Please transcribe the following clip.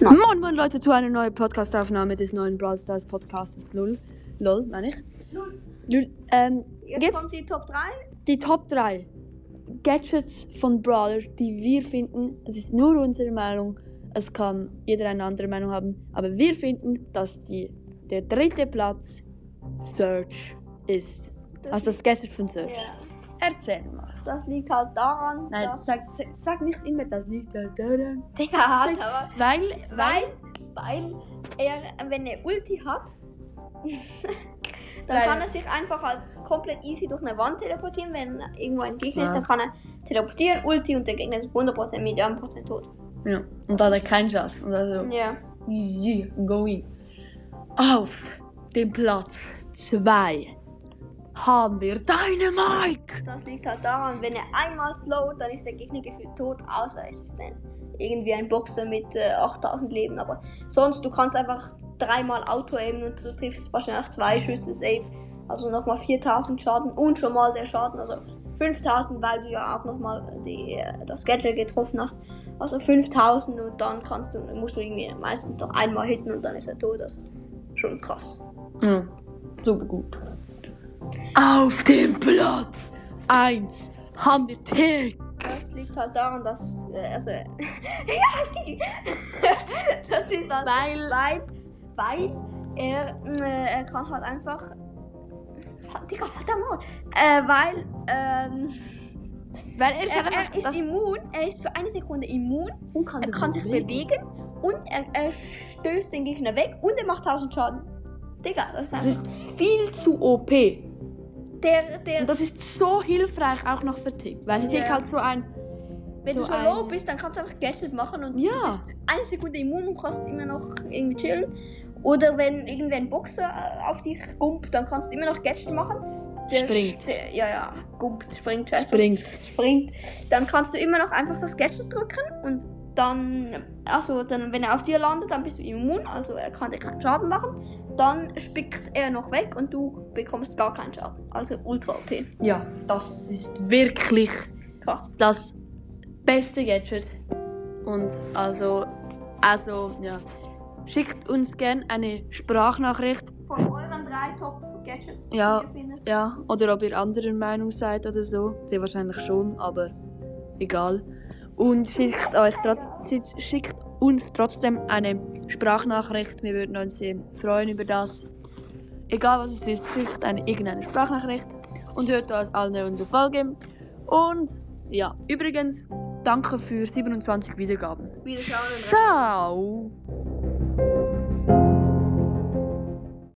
Moin Moin Leute zu einer neuen Podcastaufnahme des neuen Brawl Stars Podcasts LOL. LOL, meine ich. LOL. Ähm, Jetzt, Jetzt- kommt die Top 3. die Top 3 Gadgets von Brawler, die wir finden. Es ist nur unsere Meinung. Es kann jeder eine andere Meinung haben. Aber wir finden, dass die, der dritte Platz Search ist. Also das Gadget von Search. Ja. Erzähl mal. Das liegt halt daran, Nein, dass. sag, sag- nicht immer, das liegt da daran. Digga Sag- aber. Weil, Weil, weil er, wenn er Ulti hat, dann Weil- kann er sich einfach halt komplett easy durch eine Wand teleportieren. Wenn irgendwo ein Gegner ist, Ja. dann kann er teleportieren, Ulti und der Gegner ist 100% Milliarden Prozent tot. Ja, und da hat er keinen Chance. Und also, Ja. easy going. Auf dem Platz 2 haben wir Dynamike. Das liegt halt daran, wenn er einmal slowt, dann ist der Gegner gefühlt tot, außer es ist dann irgendwie ein Boxer mit äh, 8000 Leben. Aber sonst, du kannst einfach dreimal Auto aimen und du triffst wahrscheinlich zwei Schüsse safe. Also nochmal 4000 Schaden und schon mal der Schaden, also 5000, weil du ja auch nochmal die, äh, das Gadget getroffen hast. Also 5000 und dann kannst du, musst du irgendwie meistens noch einmal hitten und dann ist er tot. Also schon krass. Ja, super gut. Auf dem Platz 1 haben wir Tick. Das liegt halt daran, dass, äh, also, ja, die, das ist halt, Weil- weil, weil er, äh, er kann halt einfach, Digga, warte mal, äh, weil, ähm, Weil er ist, er, halt einfach er ist immun, er ist für eine Sekunde immun, und kann, er kann sich bewegen und er, er stößt den Gegner weg und er macht 1000 Schaden. Digga, das ist Das ist viel zu OP. der, der, Und das ist so hilfreich auch noch für Tick. Weil Tick Ja. halt so ein. Wenn so du so ein- low bist, dann kannst du einfach Gadget machen und Ja. du bist eine Sekunde immun und kannst immer noch irgendwie chillen. Oder wenn irgendwer ein Boxer äh, auf dich gumpt, dann kannst du immer noch Gadget machen. Springt. st- ja, ja, gumpt, springt, scheiße. Springt. springt. Dann kannst du immer noch einfach das Gadget drücken und dann, also dann, wenn er auf dir landet, dann bist du immun, also er kann dir keinen Schaden machen. Dann spickt er noch weg und du bekommst gar keinen Schaden. Also ultra OP. Ja, das ist wirklich Krass. das beste Gadget. Und also, also, ja. Schickt uns gern eine Sprachnachricht. Von euren drei Top-Gadgets, Ja. Ja, oder ob ihr anderer Meinung seid oder so. Sehr wahrscheinlich schon, aber egal. Und schickt, euch trotz, schickt uns trotzdem eine Sprachnachricht. Wir würden uns sehr freuen über das. Egal was es ist, schickt eine, irgendeine Sprachnachricht und hört uns alle unsere Folge. Und ja, übrigens, danke für 27 Wiedergaben. Wiederschauen. Ciao!